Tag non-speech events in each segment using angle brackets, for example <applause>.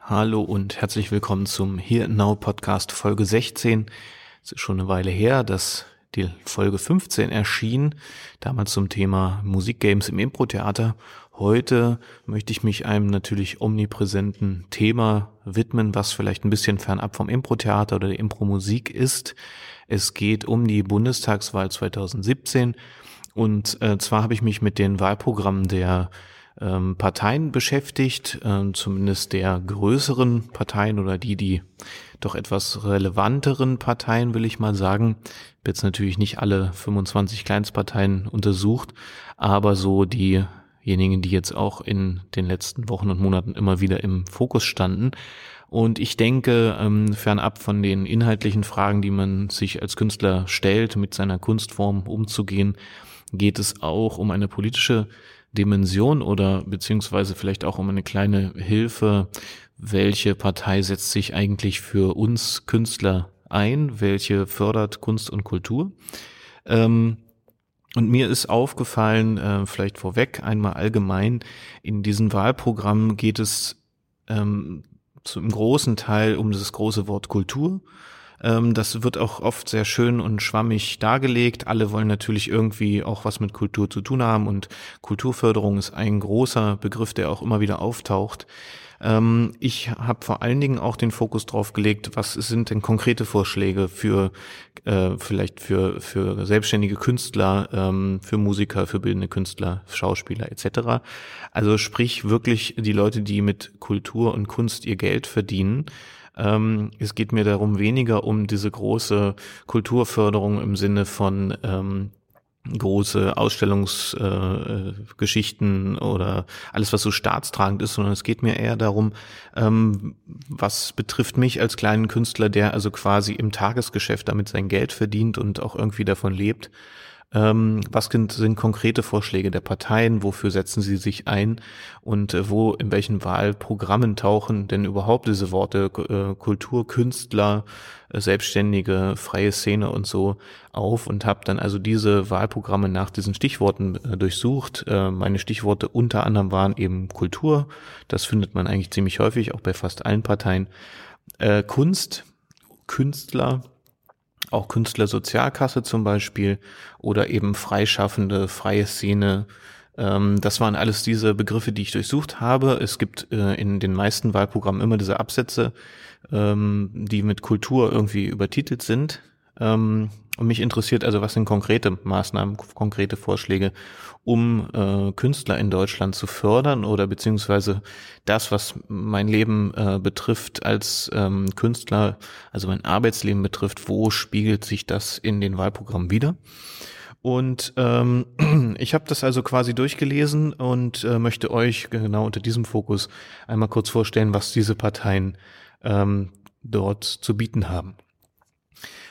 Hallo und herzlich willkommen zum Here Now Podcast Folge 16. Es ist schon eine Weile her, dass die Folge 15 erschien, damals zum Thema Musikgames im Impro-Theater. Heute möchte ich mich einem natürlich omnipräsenten Thema widmen, was vielleicht ein bisschen fernab vom Impro-Theater oder der Impro-Musik ist. Es geht um die Bundestagswahl 2017 und äh, zwar habe ich mich mit den Wahlprogrammen der ähm, Parteien beschäftigt, äh, zumindest der größeren Parteien oder die, die doch etwas relevanteren Parteien, will ich mal sagen. Habe jetzt natürlich nicht alle 25 Kleinstparteien untersucht, aber so diejenigen, die jetzt auch in den letzten Wochen und Monaten immer wieder im Fokus standen. Und ich denke, ähm, fernab von den inhaltlichen Fragen, die man sich als Künstler stellt, mit seiner Kunstform umzugehen, geht es auch um eine politische Dimension oder beziehungsweise vielleicht auch um eine kleine Hilfe, welche Partei setzt sich eigentlich für uns Künstler ein, welche fördert Kunst und Kultur. Ähm, und mir ist aufgefallen, äh, vielleicht vorweg einmal allgemein, in diesem Wahlprogramm geht es ähm, zum großen Teil um das große Wort Kultur. Ähm, das wird auch oft sehr schön und schwammig dargelegt. Alle wollen natürlich irgendwie auch was mit Kultur zu tun haben und Kulturförderung ist ein großer Begriff, der auch immer wieder auftaucht. Ähm, ich habe vor allen Dingen auch den Fokus drauf gelegt, was sind denn konkrete Vorschläge für äh, vielleicht für für selbstständige Künstler, ähm, für Musiker, für bildende Künstler, Schauspieler etc. Also sprich wirklich die Leute, die mit Kultur und Kunst ihr Geld verdienen. Ähm, es geht mir darum weniger um diese große Kulturförderung im Sinne von ähm, große Ausstellungsgeschichten äh, oder alles, was so staatstragend ist, sondern es geht mir eher darum, ähm, was betrifft mich als kleinen Künstler, der also quasi im Tagesgeschäft damit sein Geld verdient und auch irgendwie davon lebt, ähm, was sind, konkrete Vorschläge der Parteien? Wofür setzen sie sich ein? Und äh, wo, in welchen Wahlprogrammen tauchen denn überhaupt diese Worte äh, Kultur, Künstler, äh, Selbstständige, freie Szene und so auf und habe dann also diese Wahlprogramme nach diesen Stichworten äh, durchsucht. Äh, meine Stichworte unter anderem waren eben Kultur. Das findet man eigentlich ziemlich häufig, auch bei fast allen Parteien. Äh, Kunst, Künstler, auch Künstlersozialkasse zum Beispiel oder eben Freischaffende, freie Szene. Ähm, das waren alles diese Begriffe, die ich durchsucht habe. Es gibt äh, in den meisten Wahlprogrammen immer diese Absätze, ähm, die mit Kultur irgendwie übertitelt sind. Ähm, und mich interessiert also, was sind konkrete Maßnahmen, konkrete Vorschläge, um äh, Künstler in Deutschland zu fördern oder beziehungsweise das, was mein Leben äh, betrifft als ähm, Künstler, also mein Arbeitsleben betrifft, wo spiegelt sich das in den Wahlprogrammen wieder? Und ähm, <clears throat> ich habe das also quasi durchgelesen und äh, möchte euch genau unter diesem Fokus einmal kurz vorstellen, was diese Parteien ähm, dort zu bieten haben.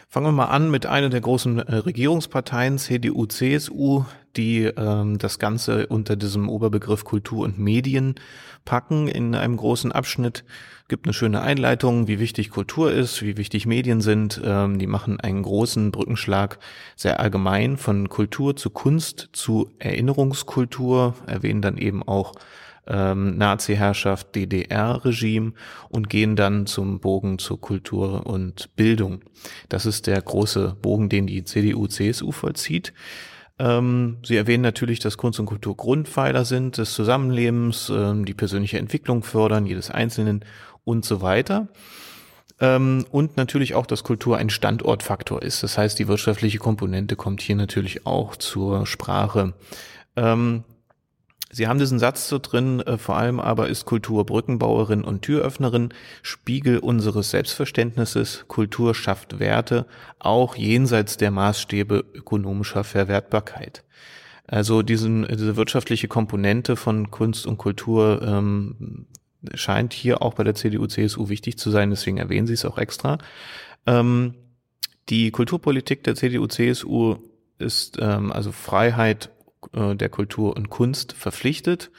Fangen wir mal an mit einer der großen äh, Regierungsparteien, CDU, CSU, die ähm, das Ganze unter diesem Oberbegriff Kultur und Medien packen in einem großen Abschnitt. Gibt eine schöne Einleitung, wie wichtig Kultur ist, wie wichtig Medien sind. Ähm, die machen einen großen Brückenschlag sehr allgemein von Kultur zu Kunst zu Erinnerungskultur, erwähnen dann eben auch ähm, Nazi-Herrschaft, DDR-Regime und gehen dann zum Bogen zur Kultur und Bildung. Das ist der große Bogen, den die CDU-CSU vollzieht. Ähm, sie erwähnen natürlich, dass Kunst und Kultur Grundpfeiler sind des Zusammenlebens, ähm, die persönliche Entwicklung fördern, jedes Einzelnen und so weiter. Ähm, und natürlich auch, dass Kultur ein Standortfaktor ist. Das heißt, die wirtschaftliche Komponente kommt hier natürlich auch zur Sprache. Ähm, Sie haben diesen Satz so drin, äh, vor allem aber ist Kultur Brückenbauerin und Türöffnerin, Spiegel unseres Selbstverständnisses, Kultur schafft Werte, auch jenseits der Maßstäbe ökonomischer Verwertbarkeit. Also diesen, diese wirtschaftliche Komponente von Kunst und Kultur ähm, scheint hier auch bei der CDU-CSU wichtig zu sein, deswegen erwähnen Sie es auch extra. Ähm, die Kulturpolitik der CDU-CSU ist ähm, also Freiheit äh, der Kultur und Kunst verpflichtet.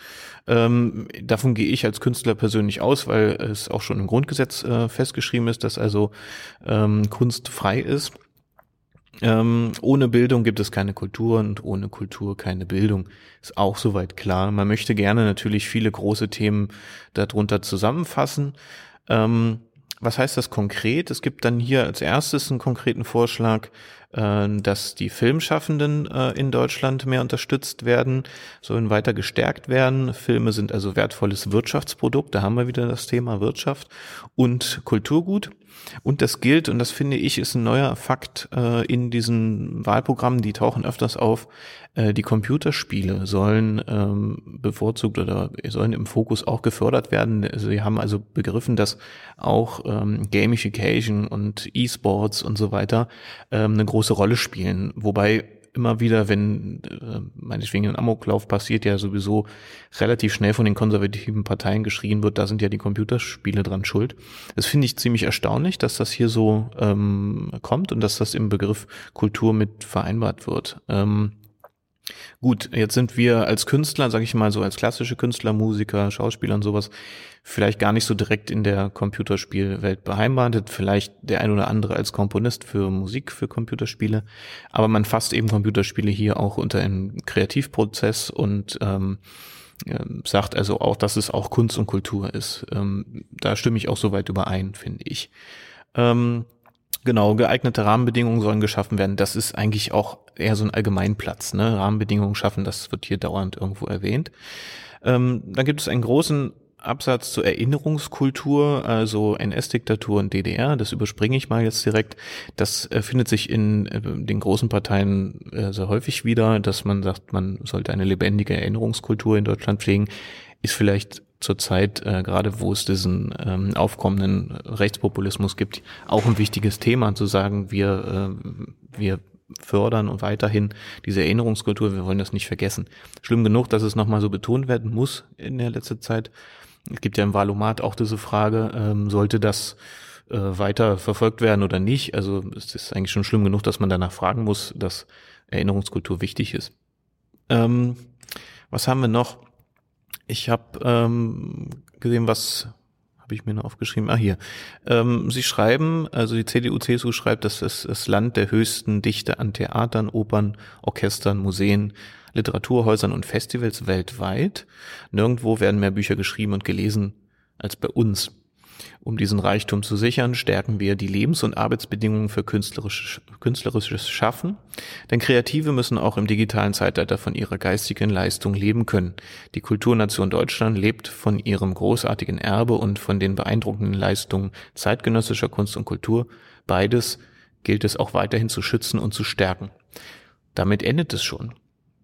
Ähm, davon gehe ich als Künstler persönlich aus, weil es auch schon im Grundgesetz äh, festgeschrieben ist, dass also ähm, Kunst frei ist. Ähm, ohne Bildung gibt es keine Kultur und ohne Kultur keine Bildung. Ist auch soweit klar. Man möchte gerne natürlich viele große Themen darunter zusammenfassen. Ähm, was heißt das konkret? Es gibt dann hier als erstes einen konkreten Vorschlag, äh, dass die Filmschaffenden äh, in Deutschland mehr unterstützt werden, sollen weiter gestärkt werden. Filme sind also wertvolles Wirtschaftsprodukt, da haben wir wieder das Thema Wirtschaft und Kulturgut. Und das gilt, und das finde ich, ist ein neuer Fakt äh, in diesen Wahlprogrammen, die tauchen öfters auf, äh, die Computerspiele sollen ähm, bevorzugt oder sollen im Fokus auch gefördert werden. Sie haben also begriffen, dass auch ähm, Gamification und E-Sports und so weiter ähm, eine große Rolle spielen. Wobei immer wieder, wenn äh, meinetwegen ein Amoklauf passiert, ja sowieso relativ schnell von den konservativen Parteien geschrien wird, da sind ja die Computerspiele dran schuld. Das finde ich ziemlich erstaunlich, dass das hier so ähm, kommt und dass das im Begriff Kultur mit vereinbart wird. Ähm, Gut, jetzt sind wir als Künstler, sage ich mal so, als klassische Künstler, Musiker, Schauspieler und sowas, vielleicht gar nicht so direkt in der Computerspielwelt beheimatet, vielleicht der ein oder andere als Komponist für Musik, für Computerspiele, aber man fasst eben Computerspiele hier auch unter einen Kreativprozess und ähm, sagt also auch, dass es auch Kunst und Kultur ist. Ähm, da stimme ich auch soweit überein, finde ich. Ähm, Genau, geeignete Rahmenbedingungen sollen geschaffen werden. Das ist eigentlich auch eher so ein Allgemeinplatz. Ne? Rahmenbedingungen schaffen, das wird hier dauernd irgendwo erwähnt. Ähm, dann gibt es einen großen Absatz zur Erinnerungskultur, also NS-Diktatur und DDR. Das überspringe ich mal jetzt direkt. Das äh, findet sich in äh, den großen Parteien äh, sehr häufig wieder, dass man sagt, man sollte eine lebendige Erinnerungskultur in Deutschland pflegen. Ist vielleicht zurzeit, äh, gerade wo es diesen ähm, aufkommenden Rechtspopulismus gibt, auch ein wichtiges Thema zu sagen, wir, äh, wir fördern und weiterhin diese Erinnerungskultur, wir wollen das nicht vergessen. Schlimm genug, dass es nochmal so betont werden muss in der letzten Zeit. Es gibt ja im Valomat auch diese Frage, ähm, sollte das äh, weiter verfolgt werden oder nicht? Also es ist eigentlich schon schlimm genug, dass man danach fragen muss, dass Erinnerungskultur wichtig ist. Ähm, was haben wir noch? Ich habe ähm, gesehen, was habe ich mir noch aufgeschrieben? Ah, hier. Ähm, Sie schreiben, also die CDU-CSU schreibt, dass es das Land der höchsten Dichte an Theatern, Opern, Orchestern, Museen, Literaturhäusern und Festivals weltweit. Nirgendwo werden mehr Bücher geschrieben und gelesen als bei uns. Um diesen Reichtum zu sichern, stärken wir die Lebens- und Arbeitsbedingungen für künstlerisch, künstlerisches Schaffen. Denn Kreative müssen auch im digitalen Zeitalter von ihrer geistigen Leistung leben können. Die Kulturnation Deutschland lebt von ihrem großartigen Erbe und von den beeindruckenden Leistungen zeitgenössischer Kunst und Kultur. Beides gilt es auch weiterhin zu schützen und zu stärken. Damit endet es schon.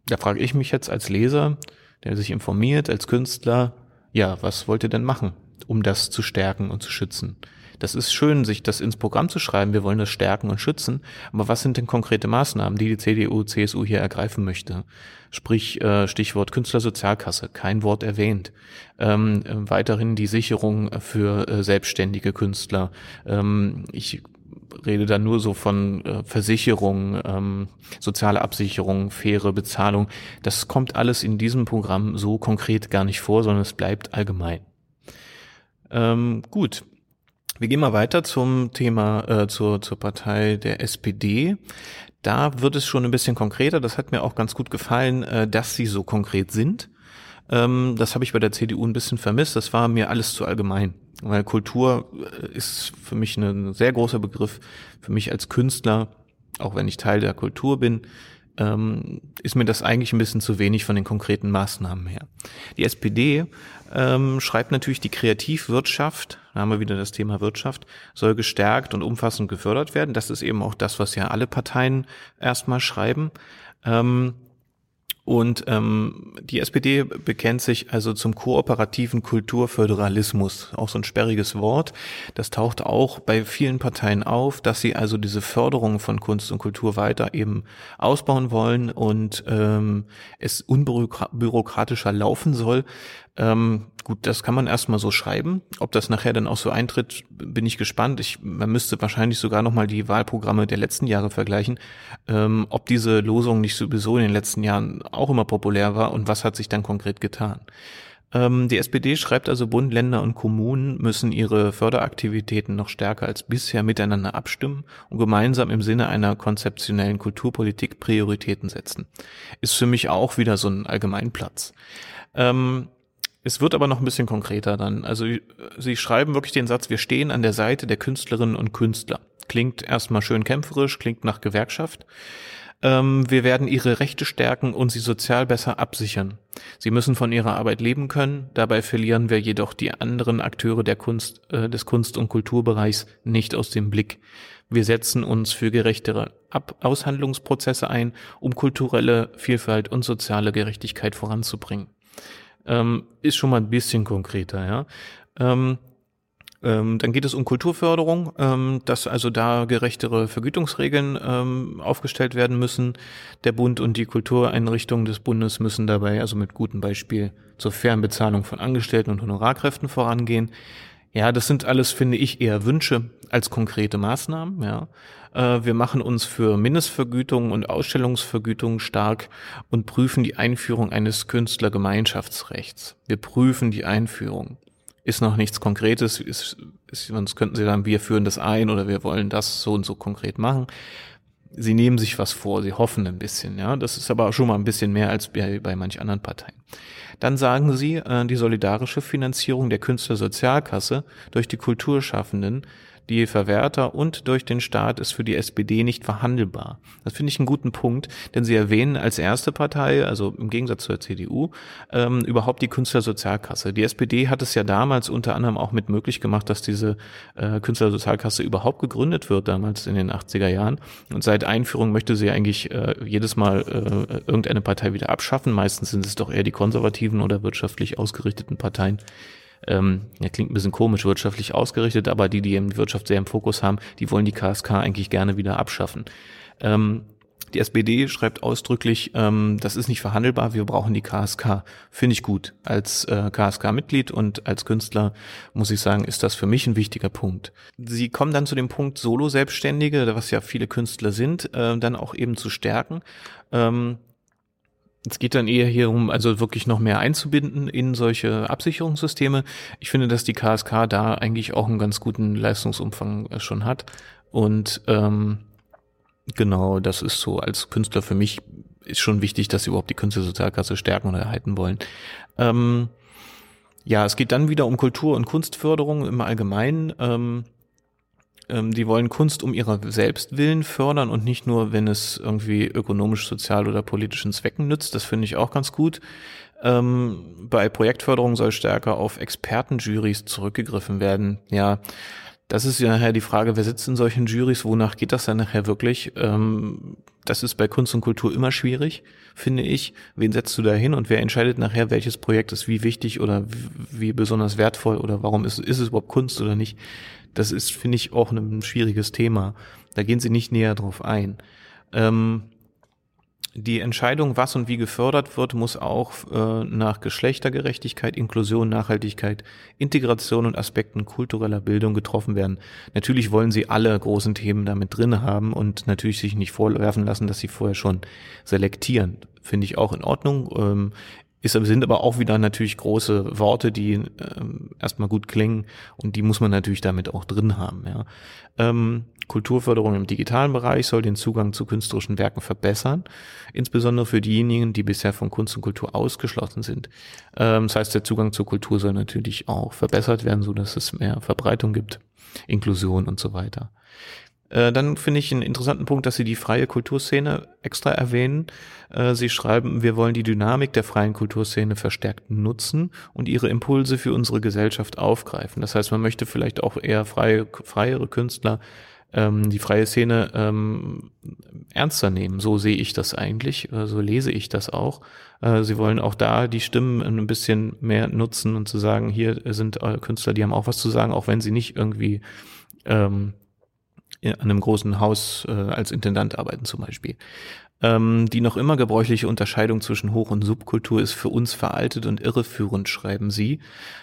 Da frage ich mich jetzt als Leser, der sich informiert, als Künstler, ja, was wollt ihr denn machen? Um das zu stärken und zu schützen. Das ist schön, sich das ins Programm zu schreiben, wir wollen das stärken und schützen, aber was sind denn konkrete Maßnahmen, die die CDU, CSU hier ergreifen möchte? Sprich, äh, Stichwort Künstlersozialkasse, kein Wort erwähnt. Ähm, weiterhin die Sicherung für äh, selbstständige Künstler. Ähm, ich rede da nur so von äh, Versicherung, ähm, soziale Absicherung, faire Bezahlung. Das kommt alles in diesem Programm so konkret gar nicht vor, sondern es bleibt allgemein. Ähm, gut. Wir gehen mal weiter zum Thema, äh, zur, zur Partei der SPD. Da wird es schon ein bisschen konkreter. Das hat mir auch ganz gut gefallen, äh, dass sie so konkret sind. Ähm, das habe ich bei der CDU ein bisschen vermisst. Das war mir alles zu allgemein. Weil Kultur äh, ist für mich ein sehr großer Begriff. Für mich als Künstler, auch wenn ich Teil der Kultur bin, ähm, ist mir das eigentlich ein bisschen zu wenig von den konkreten Maßnahmen her. Die SPD ähm, schreibt natürlich, die Kreativwirtschaft, da haben wir wieder das Thema Wirtschaft, soll gestärkt und umfassend gefördert werden. Das ist eben auch das, was ja alle Parteien erstmal schreiben. Ähm, und ähm, die SPD bekennt sich also zum kooperativen Kulturföderalismus, auch so ein sperriges Wort. Das taucht auch bei vielen Parteien auf, dass sie also diese Förderung von Kunst und Kultur weiter eben ausbauen wollen und ähm, es unbürokratischer laufen soll. Ähm, gut, das kann man erstmal so schreiben. Ob das nachher dann auch so eintritt, bin ich gespannt. Ich, man müsste wahrscheinlich sogar nochmal die Wahlprogramme der letzten Jahre vergleichen, ähm, ob diese Losung nicht sowieso in den letzten Jahren auch immer populär war und was hat sich dann konkret getan. Ähm, die SPD schreibt also, Bund, Länder und Kommunen müssen ihre Förderaktivitäten noch stärker als bisher miteinander abstimmen und gemeinsam im Sinne einer konzeptionellen Kulturpolitik Prioritäten setzen. Ist für mich auch wieder so ein Allgemeinplatz. Ähm, es wird aber noch ein bisschen konkreter dann. Also sie schreiben wirklich den Satz, wir stehen an der Seite der Künstlerinnen und Künstler. Klingt erstmal schön kämpferisch, klingt nach Gewerkschaft. Ähm, wir werden ihre Rechte stärken und sie sozial besser absichern. Sie müssen von ihrer Arbeit leben können. Dabei verlieren wir jedoch die anderen Akteure der Kunst, äh, des Kunst- und Kulturbereichs nicht aus dem Blick. Wir setzen uns für gerechtere Ab Aushandlungsprozesse ein, um kulturelle Vielfalt und soziale Gerechtigkeit voranzubringen. Ähm, ist schon mal ein bisschen konkreter, ja. Ähm, ähm, dann geht es um Kulturförderung, ähm, dass also da gerechtere Vergütungsregeln ähm, aufgestellt werden müssen. Der Bund und die Kultureinrichtungen des Bundes müssen dabei also mit gutem Beispiel zur fairen Bezahlung von Angestellten und Honorarkräften vorangehen. Ja, das sind alles, finde ich, eher Wünsche als konkrete Maßnahmen. Ja. Äh, wir machen uns für Mindestvergütungen und Ausstellungsvergütungen stark und prüfen die Einführung eines Künstlergemeinschaftsrechts. Wir prüfen die Einführung ist noch nichts Konkretes, ist, ist, sonst könnten sie sagen, wir führen das ein oder wir wollen das so und so konkret machen. Sie nehmen sich was vor, sie hoffen ein bisschen, ja. Das ist aber schon mal ein bisschen mehr als bei, bei manch anderen Parteien. Dann sagen sie, äh, die solidarische Finanzierung der Künstlersozialkasse durch die Kulturschaffenden die Verwerter und durch den Staat ist für die SPD nicht verhandelbar. Das finde ich einen guten Punkt, denn sie erwähnen als erste Partei, also im Gegensatz zur CDU, ähm, überhaupt die Künstlersozialkasse. Die SPD hat es ja damals unter anderem auch mit möglich gemacht, dass diese äh, Künstlersozialkasse überhaupt gegründet wird, damals in den 80er Jahren. Und seit Einführung möchte sie eigentlich äh, jedes Mal äh, irgendeine Partei wieder abschaffen. Meistens sind es doch eher die konservativen oder wirtschaftlich ausgerichteten Parteien, ähm, ja, klingt ein bisschen komisch, wirtschaftlich ausgerichtet, aber die, die die Wirtschaft sehr im Fokus haben, die wollen die KSK eigentlich gerne wieder abschaffen. Ähm, die SPD schreibt ausdrücklich, ähm, das ist nicht verhandelbar, wir brauchen die KSK. Finde ich gut. Als äh, KSK-Mitglied und als Künstler muss ich sagen, ist das für mich ein wichtiger Punkt. Sie kommen dann zu dem Punkt Solo-Selbstständige, was ja viele Künstler sind, äh, dann auch eben zu stärken. Ähm, es geht dann eher hier um, also wirklich noch mehr einzubinden in solche Absicherungssysteme. Ich finde, dass die KSK da eigentlich auch einen ganz guten Leistungsumfang äh, schon hat. Und ähm, genau, das ist so als Künstler für mich ist schon wichtig, dass sie überhaupt die Künstlersozialkasse stärken oder erhalten wollen. Ähm, ja, es geht dann wieder um Kultur- und Kunstförderung im Allgemeinen. Ähm, die wollen Kunst um ihrer selbst willen fördern und nicht nur, wenn es irgendwie ökonomisch, sozial oder politischen Zwecken nützt. Das finde ich auch ganz gut. Ähm, bei Projektförderung soll stärker auf Expertenjurys zurückgegriffen werden. Ja, das ist ja nachher die Frage, wer sitzt in solchen Jurys, wonach geht das dann nachher wirklich? Ähm, das ist bei Kunst und Kultur immer schwierig, finde ich. Wen setzt du da hin und wer entscheidet nachher, welches Projekt ist wie wichtig oder wie besonders wertvoll oder warum ist, ist es überhaupt Kunst oder nicht? Das ist, finde ich, auch ein schwieriges Thema. Da gehen sie nicht näher drauf ein. Ähm, die Entscheidung, was und wie gefördert wird, muss auch äh, nach Geschlechtergerechtigkeit, Inklusion, Nachhaltigkeit, Integration und Aspekten kultureller Bildung getroffen werden. Natürlich wollen sie alle großen Themen damit drin haben und natürlich sich nicht vorwerfen lassen, dass sie vorher schon selektieren. Finde ich auch in Ordnung. Ähm, ist, sind aber auch wieder natürlich große Worte, die ähm, erstmal gut klingen und die muss man natürlich damit auch drin haben. Ja. Ähm, Kulturförderung im digitalen Bereich soll den Zugang zu künstlerischen Werken verbessern, insbesondere für diejenigen, die bisher von Kunst und Kultur ausgeschlossen sind. Ähm, das heißt, der Zugang zur Kultur soll natürlich auch verbessert werden, so dass es mehr Verbreitung gibt, Inklusion und so weiter. Äh, dann finde ich einen interessanten Punkt, dass Sie die freie Kulturszene extra erwähnen. Äh, Sie schreiben, wir wollen die Dynamik der freien Kulturszene verstärkt nutzen und ihre Impulse für unsere Gesellschaft aufgreifen. Das heißt, man möchte vielleicht auch eher freie, freiere Künstler ähm, die freie Szene ähm, ernster nehmen. So sehe ich das eigentlich, äh, so lese ich das auch. Äh, sie wollen auch da die Stimmen ein bisschen mehr nutzen und zu sagen, hier sind Künstler, die haben auch was zu sagen, auch wenn sie nicht irgendwie ähm, an einem großen Haus äh, als Intendant arbeiten zum Beispiel. Ähm, die noch immer gebräuchliche Unterscheidung zwischen Hoch- und Subkultur ist für uns veraltet und irreführend, schreiben sie.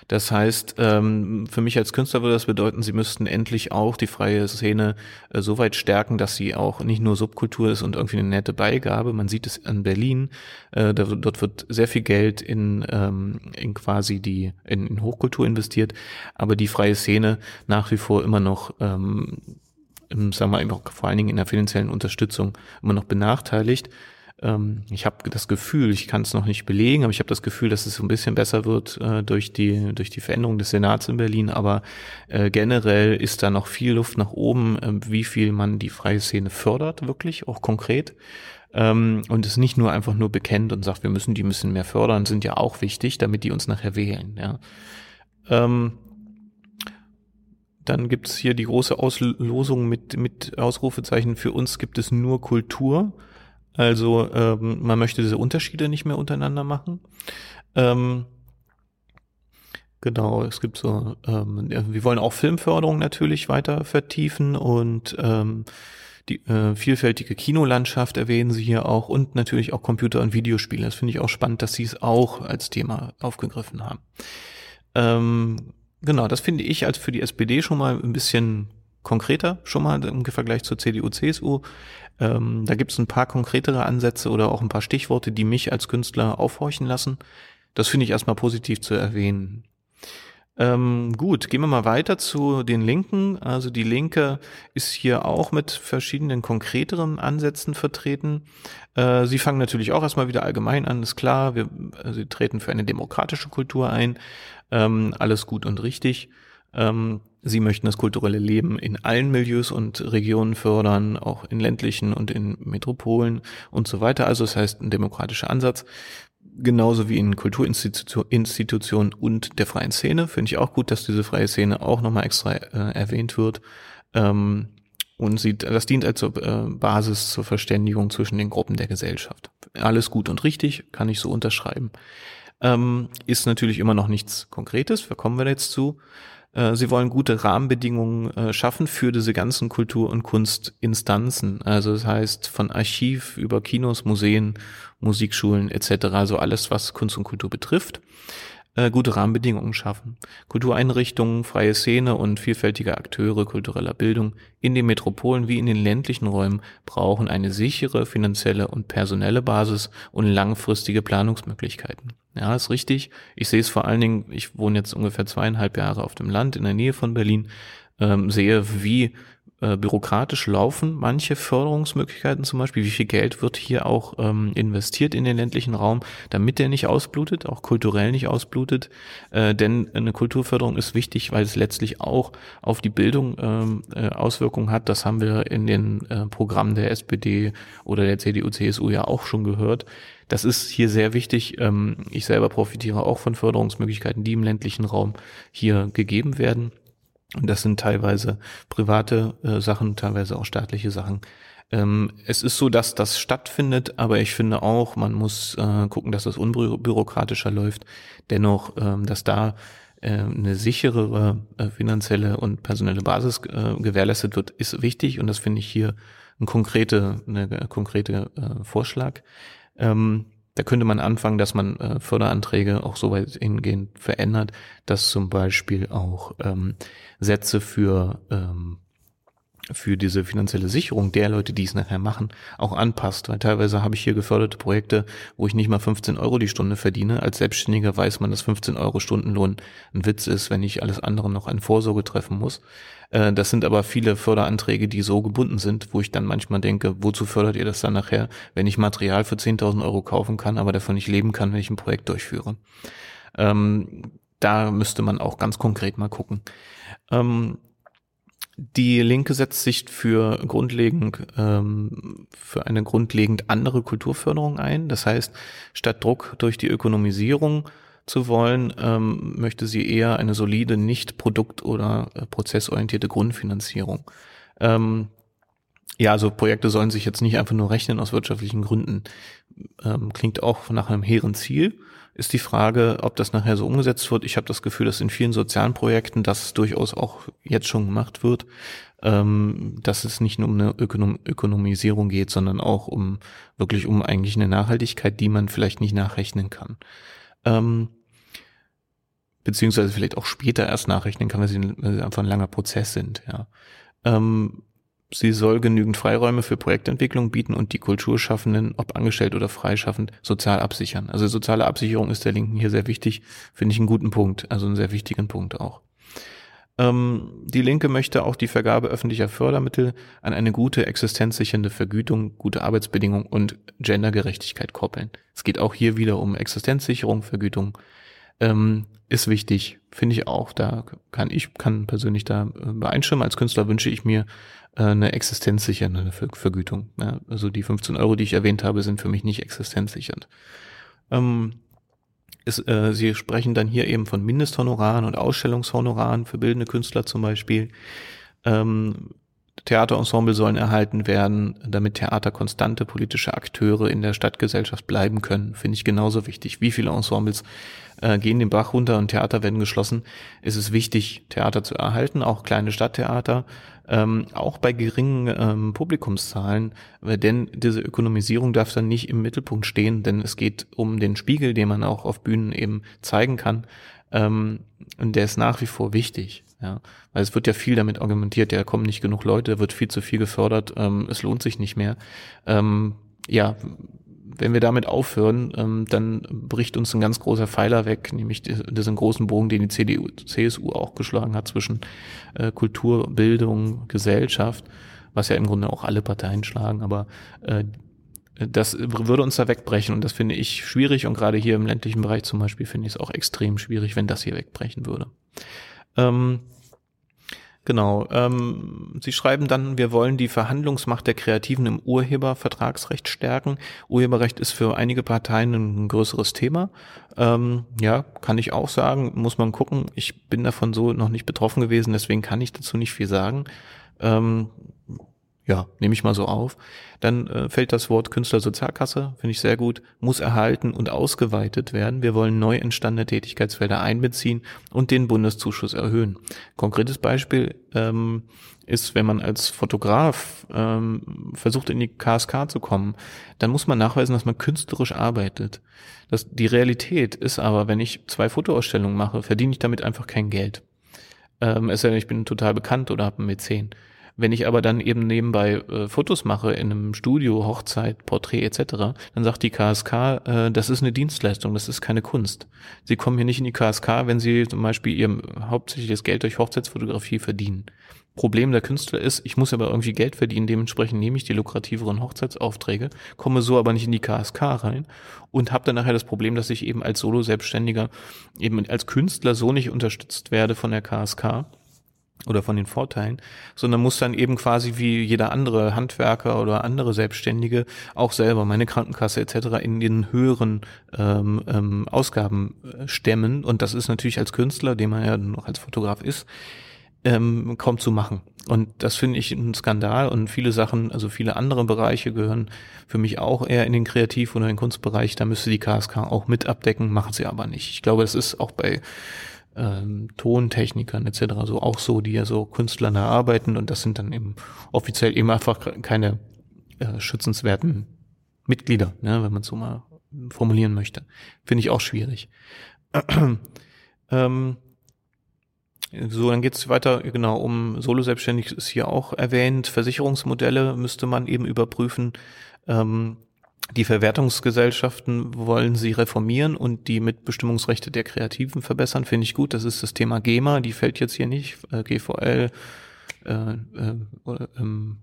Das heißt, ähm, für mich als Künstler würde das bedeuten, sie müssten endlich auch die freie Szene äh, so weit stärken, dass sie auch nicht nur Subkultur ist und irgendwie eine nette Beigabe. Man sieht es in Berlin, äh, da, dort wird sehr viel Geld in, ähm, in quasi die in, in Hochkultur investiert, aber die freie Szene nach wie vor immer noch ähm, im, sagen wir auch vor allen Dingen in der finanziellen Unterstützung immer noch benachteiligt. Ähm, ich habe das Gefühl, ich kann es noch nicht belegen, aber ich habe das Gefühl, dass es ein bisschen besser wird äh, durch die durch die Veränderung des Senats in Berlin. Aber äh, generell ist da noch viel Luft nach oben, äh, wie viel man die freie Szene fördert, wirklich auch konkret. Ähm, und es nicht nur einfach nur bekennt und sagt, wir müssen die müssen mehr fördern, sind ja auch wichtig, damit die uns nachher wählen. Ja. Ähm, dann gibt's hier die große Auslosung mit, mit Ausrufezeichen. Für uns gibt es nur Kultur. Also ähm, man möchte diese Unterschiede nicht mehr untereinander machen. Ähm, genau, es gibt so, ähm, wir wollen auch Filmförderung natürlich weiter vertiefen und ähm, die äh, vielfältige Kinolandschaft erwähnen Sie hier auch und natürlich auch Computer- und Videospiele. Das finde ich auch spannend, dass Sie es auch als Thema aufgegriffen haben. Ähm, Genau, das finde ich als für die SPD schon mal ein bisschen konkreter, schon mal im Vergleich zur CDU, CSU. Ähm, da gibt es ein paar konkretere Ansätze oder auch ein paar Stichworte, die mich als Künstler aufhorchen lassen. Das finde ich erstmal positiv zu erwähnen. Ähm, gut, gehen wir mal weiter zu den Linken. Also die Linke ist hier auch mit verschiedenen konkreteren Ansätzen vertreten. Äh, sie fangen natürlich auch erstmal wieder allgemein an, ist klar. Wir, äh, sie treten für eine demokratische Kultur ein. Ähm, alles gut und richtig. Ähm, sie möchten das kulturelle Leben in allen Milieus und Regionen fördern, auch in ländlichen und in Metropolen und so weiter. Also das heißt ein demokratischer Ansatz genauso wie in Kulturinstitutionen und der freien Szene. Finde ich auch gut, dass diese freie Szene auch nochmal extra äh, erwähnt wird. Ähm, und sie, das dient als äh, Basis zur Verständigung zwischen den Gruppen der Gesellschaft. Alles gut und richtig, kann ich so unterschreiben. Ähm, ist natürlich immer noch nichts Konkretes, da kommen wir jetzt zu. Äh, sie wollen gute Rahmenbedingungen äh, schaffen für diese ganzen Kultur- und Kunstinstanzen. Also das heißt von Archiv über Kinos, Museen, Musikschulen etc. Also alles, was Kunst und Kultur betrifft äh, gute Rahmenbedingungen schaffen. Kultureinrichtungen, freie Szene und vielfältige Akteure kultureller Bildung in den Metropolen wie in den ländlichen Räumen brauchen eine sichere finanzielle und personelle Basis und langfristige Planungsmöglichkeiten. Ja, ist richtig. Ich sehe es vor allen Dingen, ich wohne jetzt ungefähr zweieinhalb Jahre auf dem Land in der Nähe von Berlin, ähm, sehe, wie äh, bürokratisch laufen manche Förderungsmöglichkeiten zum Beispiel, wie viel Geld wird hier auch ähm, investiert in den ländlichen Raum, damit der nicht ausblutet, auch kulturell nicht ausblutet. Äh, denn eine Kulturförderung ist wichtig, weil es letztlich auch auf die Bildung ähm, äh, Auswirkungen hat. Das haben wir in den äh, Programmen der SPD oder der CDU, CSU ja auch schon gehört. Das ist hier sehr wichtig. Ähm, ich selber profitiere auch von Förderungsmöglichkeiten, die im ländlichen Raum hier gegeben werden. Und das sind teilweise private äh, Sachen, teilweise auch staatliche Sachen. Ähm, es ist so, dass das stattfindet, aber ich finde auch, man muss äh, gucken, dass das unbürokratischer läuft. Dennoch, ähm, dass da äh, eine sicherere äh, finanzielle und personelle Basis äh, gewährleistet wird, ist wichtig und das finde ich hier ein konkrete, eine konkrete äh, Vorschlag. Ähm, da könnte man anfangen, dass man äh, Förderanträge auch so weit hingehend verändert, dass zum Beispiel auch ähm, Sätze für ähm, für diese finanzielle Sicherung der Leute, die es nachher machen, auch anpasst. Weil teilweise habe ich hier geförderte Projekte, wo ich nicht mal 15 Euro die Stunde verdiene. Als Selbstständiger weiß man, dass 15 Euro Stundenlohn ein Witz ist, wenn ich alles andere noch an Vorsorge treffen muss. Äh, das sind aber viele Förderanträge, die so gebunden sind, wo ich dann manchmal denke, wozu fördert ihr das dann nachher, wenn ich Material für 10.000 Euro kaufen kann, aber davon nicht leben kann, wenn ich ein Projekt durchführe. Ähm, da müsste man auch ganz konkret mal gucken. Ähm, die Linke setzt sich für grundlegend ähm, für eine grundlegend andere Kulturförderung ein. Das heißt, statt Druck durch die Ökonomisierung zu wollen, ähm, möchte sie eher eine solide, nicht produkt- oder äh, prozessorientierte Grundfinanzierung. Ähm, ja, also Projekte sollen sich jetzt nicht einfach nur rechnen aus wirtschaftlichen Gründen. Ähm, klingt auch nach einem hehren Ziel. ist die Frage, ob das nachher so umgesetzt wird. Ich habe das Gefühl, dass in vielen sozialen Projekten das durchaus auch jetzt schon gemacht wird, ähm, dass es nicht nur um eine Ökonom Ökonomisierung geht, sondern auch um wirklich um eigentlich eine Nachhaltigkeit, die man vielleicht nicht nachrechnen kann. Ähm, beziehungsweise vielleicht auch später erst nachrechnen kann, weil sie, weil sie einfach ein langer Prozess sind. Ja. Ähm, Sie soll genügend Freiräume für Projektentwicklung bieten und die Kulturschaffenden, ob angestellt oder freischaffend, sozial absichern. Also soziale Absicherung ist der Linken hier sehr wichtig, finde ich einen guten Punkt, also einen sehr wichtigen Punkt auch. Ähm, die Linke möchte auch die Vergabe öffentlicher Fördermittel an eine gute existenzsichernde Vergütung, gute Arbeitsbedingungen und Gendergerechtigkeit koppeln. Es geht auch hier wieder um Existenzsicherung, Vergütung, ähm, ist wichtig, finde ich auch. Da kann ich kann persönlich da äh, beeinstimmen. Als Künstler wünsche ich mir äh, eine existenzsichernde Vergütung. Ja, also die 15 Euro, die ich erwähnt habe, sind für mich nicht existenzsichernd. Ähm, ist, äh, Sie sprechen dann hier eben von Mindesthonoraren und Ausstellungshonoraren für bildende Künstler zum Beispiel. Ähm, Theaterensemble sollen erhalten werden, damit Theater konstante politische Akteure in der Stadtgesellschaft bleiben können. Finde ich genauso wichtig. Wie viele Ensembles äh, gehen den Bach runter und Theater werden geschlossen? Ist es wichtig, Theater zu erhalten, auch kleine Stadttheater, ähm, auch bei geringen ähm, Publikumszahlen, denn diese Ökonomisierung darf dann nicht im Mittelpunkt stehen, denn es geht um den Spiegel, den man auch auf Bühnen eben zeigen kann. Ähm, und der ist nach wie vor wichtig. Ja, weil es wird ja viel damit argumentiert, ja, kommen nicht genug Leute, wird viel zu viel gefördert, ähm, es lohnt sich nicht mehr. Ähm, ja, wenn wir damit aufhören, ähm, dann bricht uns ein ganz großer Pfeiler weg, nämlich diesen großen Bogen, den die CDU, CSU auch geschlagen hat zwischen äh, Kultur, Bildung, Gesellschaft, was ja im Grunde auch alle Parteien schlagen, aber äh, das würde uns da wegbrechen und das finde ich schwierig und gerade hier im ländlichen Bereich zum Beispiel finde ich es auch extrem schwierig, wenn das hier wegbrechen würde. Ähm, genau. Ähm, Sie schreiben dann, wir wollen die Verhandlungsmacht der Kreativen im Urhebervertragsrecht stärken. Urheberrecht ist für einige Parteien ein größeres Thema. Ähm, ja, kann ich auch sagen. Muss man gucken. Ich bin davon so noch nicht betroffen gewesen, deswegen kann ich dazu nicht viel sagen. Ähm, ja, nehme ich mal so auf. Dann äh, fällt das Wort Künstlersozialkasse, finde ich sehr gut, muss erhalten und ausgeweitet werden. Wir wollen neu entstandene Tätigkeitsfelder einbeziehen und den Bundeszuschuss erhöhen. Konkretes Beispiel ähm, ist, wenn man als Fotograf ähm, versucht in die KSK zu kommen, dann muss man nachweisen, dass man künstlerisch arbeitet. Das, die Realität ist aber, wenn ich zwei Fotoausstellungen mache, verdiene ich damit einfach kein Geld. Ähm, es sei denn, ich bin total bekannt oder habe einen Mäzen. Wenn ich aber dann eben nebenbei äh, Fotos mache in einem Studio, Hochzeit, Porträt etc., dann sagt die KSK, äh, das ist eine Dienstleistung, das ist keine Kunst. Sie kommen hier nicht in die KSK, wenn Sie zum Beispiel Ihr hauptsächliches Geld durch Hochzeitsfotografie verdienen. Problem der Künstler ist, ich muss aber irgendwie Geld verdienen, dementsprechend nehme ich die lukrativeren Hochzeitsaufträge, komme so aber nicht in die KSK rein und habe dann nachher das Problem, dass ich eben als Solo-Selbstständiger, eben als Künstler so nicht unterstützt werde von der KSK oder von den Vorteilen, sondern muss dann eben quasi wie jeder andere Handwerker oder andere Selbstständige auch selber meine Krankenkasse etc. in den höheren ähm, ähm, Ausgaben äh, stemmen. Und das ist natürlich als Künstler, den man ja noch als Fotograf ist, ähm, kaum zu machen. Und das finde ich ein Skandal und viele Sachen, also viele andere Bereiche gehören für mich auch eher in den Kreativ- oder den Kunstbereich. Da müsste die KSK auch mit abdecken, machen sie aber nicht. Ich glaube, das ist auch bei ähm, Tontechnikern etc. so auch so, die ja so künstlernah arbeiten und das sind dann eben offiziell eben einfach keine äh, schützenswerten Mitglieder, ne, wenn man so mal formulieren möchte. Finde ich auch schwierig. <clears throat> ähm, so, dann geht's weiter, genau, um Solo-Selbstständig ist hier auch erwähnt. Versicherungsmodelle müsste man eben überprüfen. Ähm, die Verwertungsgesellschaften wollen sie reformieren und die Mitbestimmungsrechte der Kreativen verbessern, finde ich gut. Das ist das Thema GEMA, die fällt jetzt hier nicht. Äh, GVL, äh, äh, ähm,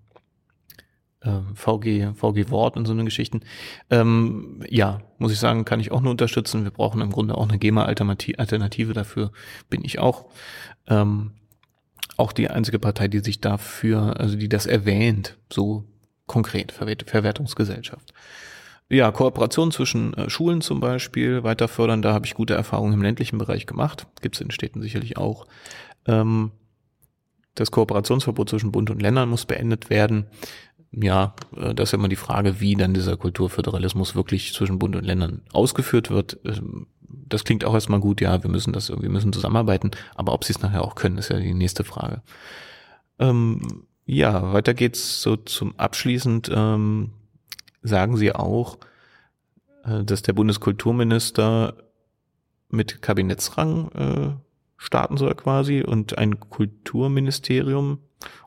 äh, VG, VG Wort und so eine Geschichten. Ähm, ja, muss ich sagen, kann ich auch nur unterstützen. Wir brauchen im Grunde auch eine GEMA-Alternative dafür, bin ich auch. Ähm, auch die einzige Partei, die sich dafür, also die das erwähnt, so konkret, Ver Verwertungsgesellschaft. Ja, Kooperation zwischen äh, Schulen zum Beispiel weiter fördern, da habe ich gute Erfahrungen im ländlichen Bereich gemacht. Gibt es in Städten sicherlich auch. Ähm, das Kooperationsverbot zwischen Bund und Ländern muss beendet werden. Ja, äh, das ist immer die Frage, wie dann dieser Kulturföderalismus wirklich zwischen Bund und Ländern ausgeführt wird. Ähm, das klingt auch erstmal gut, ja, wir müssen das, wir müssen zusammenarbeiten, aber ob sie es nachher auch können, ist ja die nächste Frage. Ähm, ja, weiter geht's so zum abschließend, ähm, sagen Sie auch, äh, dass der Bundeskulturminister mit Kabinettsrang äh, starten soll quasi und ein Kulturministerium,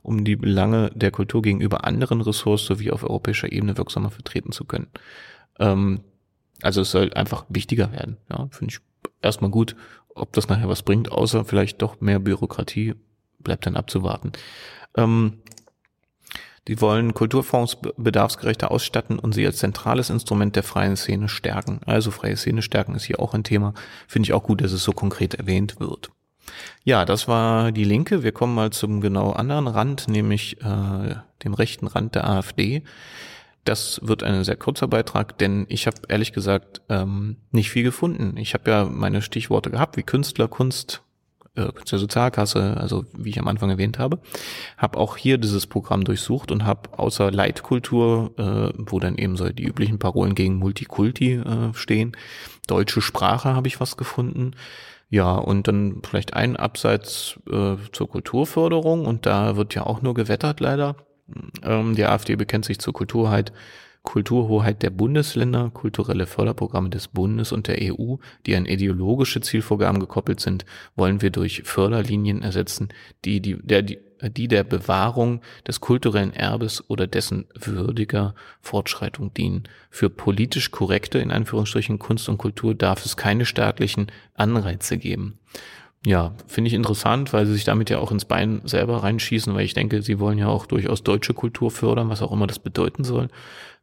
um die Belange der Kultur gegenüber anderen Ressorts sowie auf europäischer Ebene wirksamer vertreten zu können. Ähm, also es soll einfach wichtiger werden. Ja, finde ich erstmal gut. Ob das nachher was bringt, außer vielleicht doch mehr Bürokratie, bleibt dann abzuwarten. Ähm, die wollen Kulturfonds bedarfsgerechter ausstatten und sie als zentrales Instrument der freien Szene stärken. Also freie Szene stärken ist hier auch ein Thema. Finde ich auch gut, dass es so konkret erwähnt wird. Ja, das war die Linke. Wir kommen mal zum genau anderen Rand, nämlich äh, dem rechten Rand der AfD. Das wird ein sehr kurzer Beitrag, denn ich habe ehrlich gesagt ähm, nicht viel gefunden. Ich habe ja meine Stichworte gehabt, wie Künstler, Kunst, zur Sozialkasse, also wie ich am Anfang erwähnt habe, habe auch hier dieses Programm durchsucht und habe außer Leitkultur, äh, wo dann eben so die üblichen Parolen gegen Multikulti äh, stehen, deutsche Sprache habe ich was gefunden. Ja, und dann vielleicht ein Abseits äh, zur Kulturförderung und da wird ja auch nur gewettert leider. Ähm, die AfD bekennt sich zur Kulturheit Kulturhoheit der Bundesländer, kulturelle Förderprogramme des Bundes und der EU, die an ideologische Zielvorgaben gekoppelt sind, wollen wir durch Förderlinien ersetzen, die, die, der, die, die der Bewahrung des kulturellen Erbes oder dessen würdiger Fortschreitung dienen. Für politisch korrekte, in Anführungsstrichen, Kunst und Kultur darf es keine staatlichen Anreize geben. Ja, finde ich interessant, weil sie sich damit ja auch ins Bein selber reinschießen, weil ich denke, sie wollen ja auch durchaus deutsche Kultur fördern, was auch immer das bedeuten soll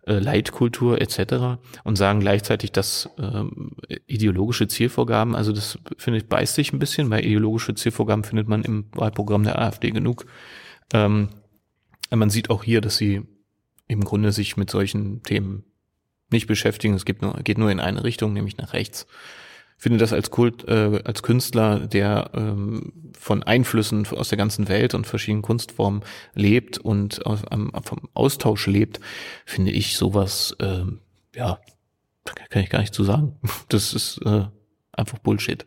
äh, Leitkultur etc. und sagen gleichzeitig, dass ähm, ideologische Zielvorgaben, also das finde ich beißt sich ein bisschen, weil ideologische Zielvorgaben findet man im Wahlprogramm der AfD genug. Ähm, man sieht auch hier, dass sie im Grunde sich mit solchen Themen nicht beschäftigen. Es gibt nur, geht nur in eine Richtung, nämlich nach rechts finde das als Kult, äh, als Künstler, der ähm, von Einflüssen aus der ganzen Welt und verschiedenen Kunstformen lebt und aus, am, vom Austausch lebt, finde ich sowas, äh, ja, kann ich gar nicht zu sagen. <laughs> Das ist äh, einfach Bullshit.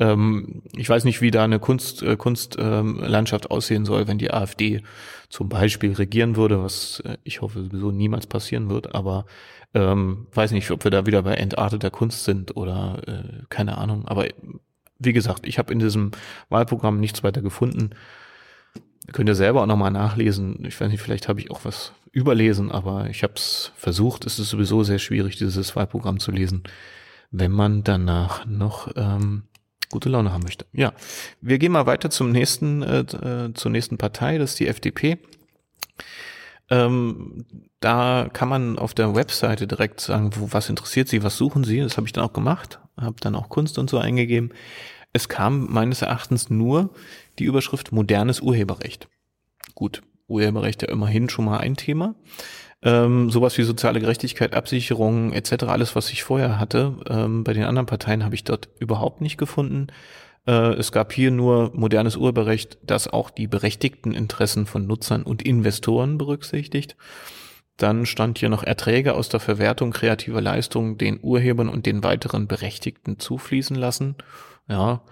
Ähm, ich weiß nicht, wie da eine Kunst, äh, Kunstlandschaft ähm, aussehen soll, wenn die AfD zum Beispiel regieren würde, was äh, ich hoffe sowieso niemals passieren wird, aber ähm, weiß nicht, ob wir da wieder bei entarteter Kunst sind oder äh, keine Ahnung. Aber wie gesagt, ich habe in diesem Wahlprogramm nichts weiter gefunden. Könnt ihr selber auch nochmal nachlesen. Ich weiß nicht, vielleicht habe ich auch was überlesen, aber ich habe es versucht. Es ist sowieso sehr schwierig, dieses Wahlprogramm zu lesen, wenn man danach noch ähm, gute Laune haben möchte. Ja, wir gehen mal weiter zum nächsten, äh, äh zur nächsten Partei, das ist die FDP. Ähm, da kann man auf der Webseite direkt sagen, wo, was interessiert Sie, was suchen Sie. Das habe ich dann auch gemacht, habe dann auch Kunst und so eingegeben. Es kam meines Erachtens nur die Überschrift modernes Urheberrecht. Gut, Urheberrecht ja immerhin schon mal ein Thema. Ähm, sowas wie soziale Gerechtigkeit, Absicherung etc., alles, was ich vorher hatte, ähm, bei den anderen Parteien habe ich dort überhaupt nicht gefunden. Äh, es gab hier nur modernes Urheberrecht, das auch die berechtigten Interessen von Nutzern und Investoren berücksichtigt. Dann stand hier noch Erträge aus der Verwertung kreativer Leistungen den Urhebern und den weiteren Berechtigten zufließen lassen. Ja,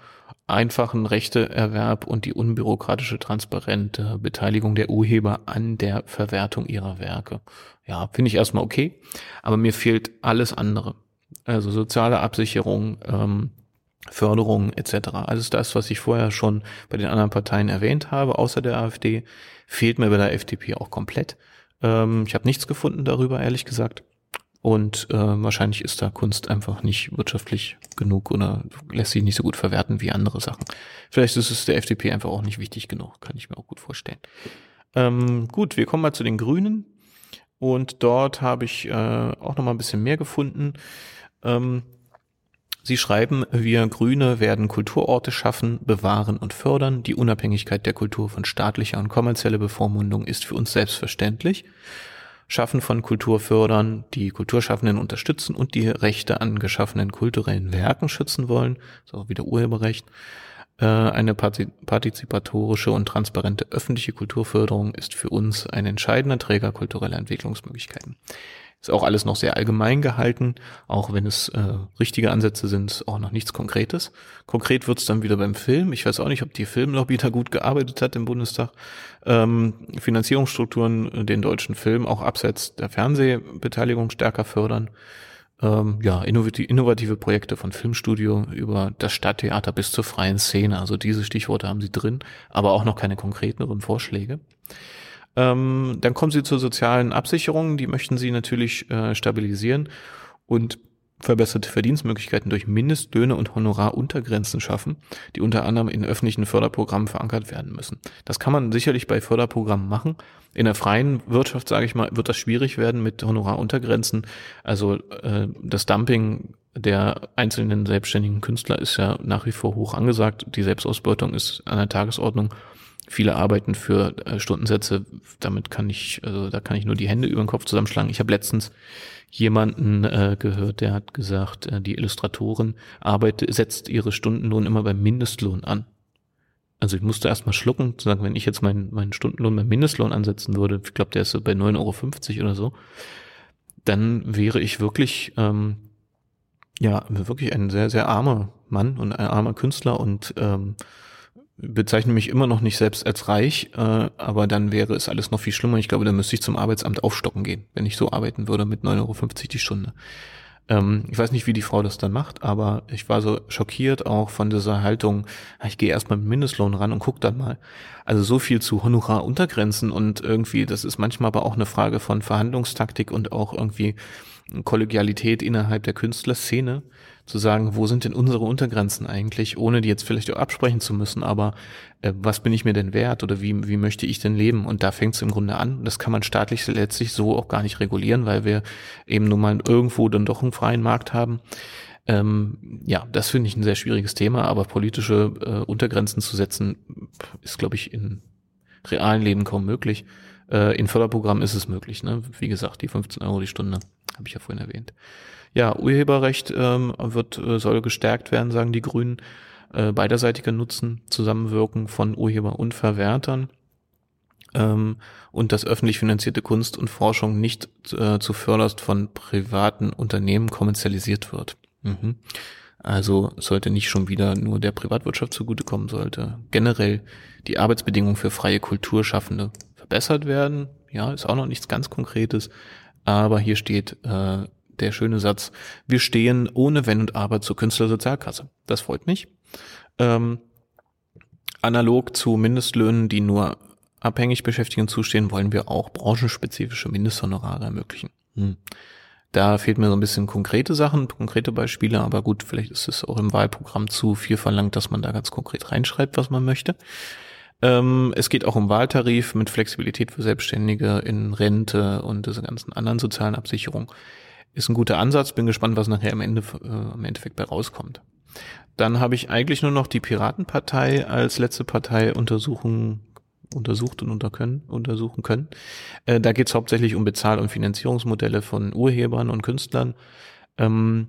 einfachen Rechteerwerb und die unbürokratische, transparente Beteiligung der Urheber an der Verwertung ihrer Werke. Ja, finde ich erstmal okay, aber mir fehlt alles andere. Also soziale Absicherung, ähm, Förderung etc. Alles das, was ich vorher schon bei den anderen Parteien erwähnt habe, außer der AfD, fehlt mir bei der FDP auch komplett. Ähm, ich habe nichts gefunden darüber, ehrlich gesagt. Und äh, wahrscheinlich ist da Kunst einfach nicht wirtschaftlich genug oder lässt sich nicht so gut verwerten wie andere Sachen. Vielleicht ist es der FDP einfach auch nicht wichtig genug, kann ich mir auch gut vorstellen. Ähm, gut, wir kommen mal zu den Grünen. Und dort habe ich äh, auch noch mal ein bisschen mehr gefunden. Ähm, Sie schreiben, wir Grüne werden Kulturorte schaffen, bewahren und fördern. Die Unabhängigkeit der Kultur von staatlicher und kommerzieller Bevormundung ist für uns selbstverständlich. Schaffen von Kultur fördern, die Kulturschaffenden unterstützen und die Rechte an geschaffenen kulturellen Werken schützen wollen, so wie der Urheberrecht. Äh, eine partizipatorische und transparente öffentliche Kulturförderung ist für uns ein entscheidender Träger kultureller Entwicklungsmöglichkeiten. Ist auch alles noch sehr allgemein gehalten, auch wenn es äh, richtige Ansätze sind, auch noch nichts Konkretes. Konkret wird's dann wieder beim Film. Ich weiß auch nicht, ob die Filmlobby da gut gearbeitet hat im Bundestag. Ähm, Finanzierungsstrukturen den deutschen Film auch abseits der Fernsehbeteiligung stärker fördern. Ähm, ja, innovative Projekte von Filmstudio über das Stadttheater bis zur freien Szene. Also diese Stichworte haben sie drin, aber auch noch keine konkreteren Vorschläge. Ähm, dann kommen sie zur sozialen Absicherung, die möchten sie natürlich äh, stabilisieren und verbesserte Verdienstmöglichkeiten durch Mindestlöhne und Honoraruntergrenzen schaffen, die unter anderem in öffentlichen Förderprogrammen verankert werden müssen. Das kann man sicherlich bei Förderprogrammen machen. In der freien Wirtschaft, sage ich mal, wird das schwierig werden mit Honoraruntergrenzen. Also äh, das Dumping der einzelnen selbstständigen Künstler ist ja nach wie vor hoch angesagt. Die Selbstausbeutung ist an der Tagesordnung viele arbeiten für äh, Stundensätze, damit kann ich, also da kann ich nur die Hände über den Kopf zusammenschlagen. Ich habe letztens jemanden äh, gehört, der hat gesagt, äh, die Illustratorin arbeitet, setzt ihre Stundenlohn immer beim Mindestlohn an. Also ich musste erstmal schlucken, zu sagen, wenn ich jetzt meinen, meinen Stundenlohn beim Mindestlohn ansetzen würde, ich glaube, der ist so bei 9,50 Euro oder so, dann wäre ich wirklich, ähm, ja, wirklich ein sehr, sehr armer Mann und ein armer Künstler und ähm, bezeichne mich immer noch nicht selbst als reich, äh, aber dann wäre es alles noch viel schlimmer. Ich glaube, dann müsste ich zum Arbeitsamt aufstocken gehen, wenn ich so arbeiten würde mit 9,50 Euro die Stunde. Ähm, ich weiß nicht, wie die Frau das dann macht, aber ich war so schockiert auch von dieser Haltung, ich gehe erstmal mit Mindestlohn ran und guck dann mal. Also so viel zu Honoraruntergrenzen und irgendwie, das ist manchmal aber auch eine Frage von Verhandlungstaktik und auch irgendwie Kollegialität innerhalb der Künstlerszene zu sagen, wo sind denn unsere Untergrenzen eigentlich, ohne die jetzt vielleicht auch absprechen zu müssen, aber äh, was bin ich mir denn wert oder wie, wie möchte ich denn leben? Und da fängt es im Grunde an. Das kann man staatlich letztlich so auch gar nicht regulieren, weil wir eben nun mal irgendwo dann doch einen freien Markt haben. Ähm, ja, das finde ich ein sehr schwieriges Thema, aber politische äh, Untergrenzen zu setzen, ist, glaube ich, in realen Leben kaum möglich. Äh, in Förderprogrammen ist es möglich. Ne? Wie gesagt, die 15 Euro die Stunde, habe ich ja vorhin erwähnt. Ja, Urheberrecht ähm, wird, äh, soll gestärkt werden, sagen die Grünen. Äh, beiderseitiger Nutzen, Zusammenwirken von Urheber und Verwertern ähm, und dass öffentlich finanzierte Kunst und Forschung nicht äh, zu förderst von privaten Unternehmen kommerzialisiert wird. Mhm. Also sollte nicht schon wieder nur der Privatwirtschaft zugutekommen, sollte generell die Arbeitsbedingungen für freie Kulturschaffende verbessert werden. Ja, ist auch noch nichts ganz Konkretes, aber hier steht äh, der schöne Satz, wir stehen ohne Wenn und Aber zur Künstlersozialkasse. Das freut mich. Ähm, analog zu Mindestlöhnen, die nur abhängig Beschäftigten zustehen, wollen wir auch branchenspezifische Mindesthonorare ermöglichen. Hm. Da fehlt mir so ein bisschen konkrete Sachen, konkrete Beispiele, aber gut, vielleicht ist es auch im Wahlprogramm zu viel verlangt, dass man da ganz konkret reinschreibt, was man möchte. Ähm, es geht auch um Wahltarif mit Flexibilität für Selbstständige in Rente und diese ganzen anderen sozialen Absicherungen ist ein guter Ansatz. Bin gespannt, was nachher im, Ende, äh, im Endeffekt bei rauskommt. Dann habe ich eigentlich nur noch die Piratenpartei als letzte Partei untersuchen, untersucht und unter können, untersuchen können. Äh, da geht es hauptsächlich um Bezahl- und Finanzierungsmodelle von Urhebern und Künstlern. Ähm,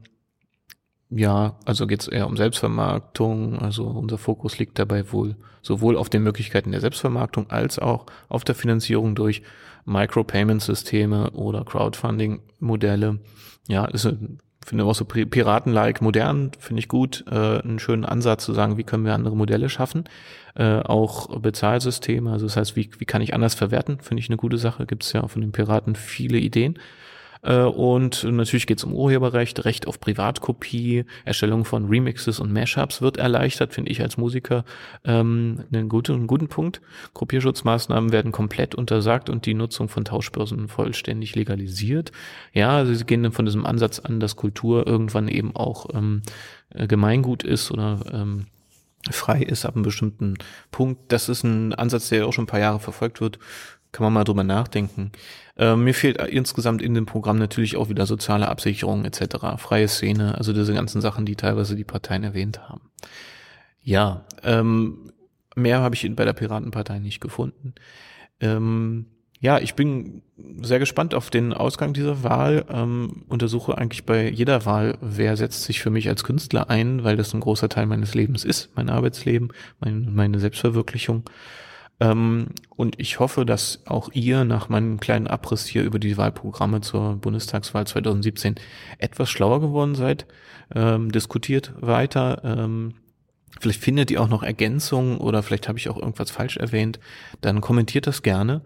ja, also geht es eher um Selbstvermarktung. Also unser Fokus liegt dabei wohl sowohl auf den Möglichkeiten der Selbstvermarktung als auch auf der Finanzierung durch Micropayment-Systeme oder Crowdfunding-Modelle. Ja, ist finde auch so Piraten-like modern, finde ich gut, äh, einen schönen Ansatz zu sagen, wie können wir andere Modelle schaffen. Äh, auch Bezahlsysteme, also das heißt, wie, wie kann ich anders verwerten, finde ich eine gute Sache. Gibt es ja von den Piraten viele Ideen. Äh, und natürlich geht es um Urheberrecht, Recht auf Privatkopie, Erstellung von Remixes und Mashups wird erleichtert, finde ich als Musiker ähm, einen, guten, einen guten Punkt. Kopierschutzmaßnahmen werden komplett untersagt und die Nutzung von Tauschbörsen vollständig legalisiert. Ja, also sie gehen dann von diesem Ansatz an, dass Kultur irgendwann eben auch ähm, äh, Gemeingut ist oder ähm, frei ist ab einem bestimmten Punkt. Das ist ein Ansatz, der auch schon ein paar Jahre verfolgt wird kann man mal drüber nachdenken. Äh, mir fehlt insgesamt in dem Programm natürlich auch wieder soziale Absicherung etc., freie Szene, also diese ganzen Sachen, die teilweise die Parteien erwähnt haben. Ja, ähm, mehr habe ich bei der Piratenpartei nicht gefunden. Ähm, ja, ich bin sehr gespannt auf den Ausgang dieser Wahl. Ähm, untersuche eigentlich bei jeder Wahl, wer setzt sich für mich als Künstler ein, weil das ein großer Teil meines Lebens ist, mein Arbeitsleben, mein, meine Selbstverwirklichung. Ähm, und ich hoffe, dass auch ihr nach meinem kleinen Abriss hier über die Wahlprogramme zur Bundestagswahl 2017 etwas schlauer geworden seid. Ähm, diskutiert weiter. Ähm, vielleicht findet ihr auch noch Ergänzungen oder vielleicht habe ich auch irgendwas falsch erwähnt. Dann kommentiert das gerne.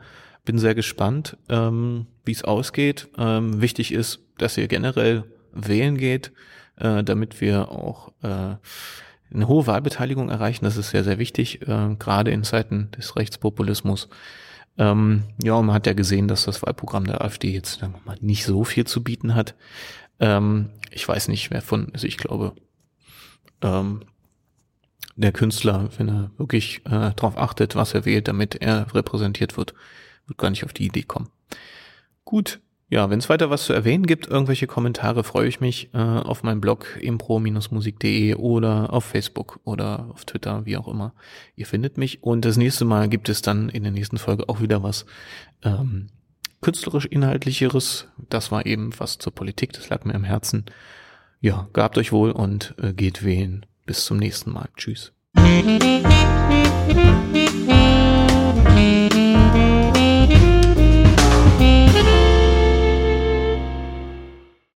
Bin sehr gespannt, ähm, wie es ausgeht. Ähm, wichtig ist, dass ihr generell wählen geht, äh, damit wir auch äh, eine hohe Wahlbeteiligung erreichen. Das ist sehr, sehr wichtig, äh, gerade in Zeiten des Rechtspopulismus. Ähm, ja, man hat ja gesehen, dass das Wahlprogramm der AfD jetzt mal, nicht so viel zu bieten hat. Ähm, ich weiß nicht, wer von, also ich glaube, ähm, der Künstler, wenn er wirklich äh, darauf achtet, was er wählt, damit er repräsentiert wird, wird gar nicht auf die Idee kommen. Gut, ja, wenn es weiter was zu erwähnen gibt, irgendwelche Kommentare, freue ich mich äh, auf meinem Blog impro-musik.de oder auf Facebook oder auf Twitter, wie auch immer. Ihr findet mich. Und das nächste Mal gibt es dann in der nächsten Folge auch wieder was ähm, künstlerisch inhaltlicheres. Das war eben was zur Politik, das lag mir am Herzen. Ja, gabt euch wohl und äh, geht wählen. Bis zum nächsten Mal. Tschüss.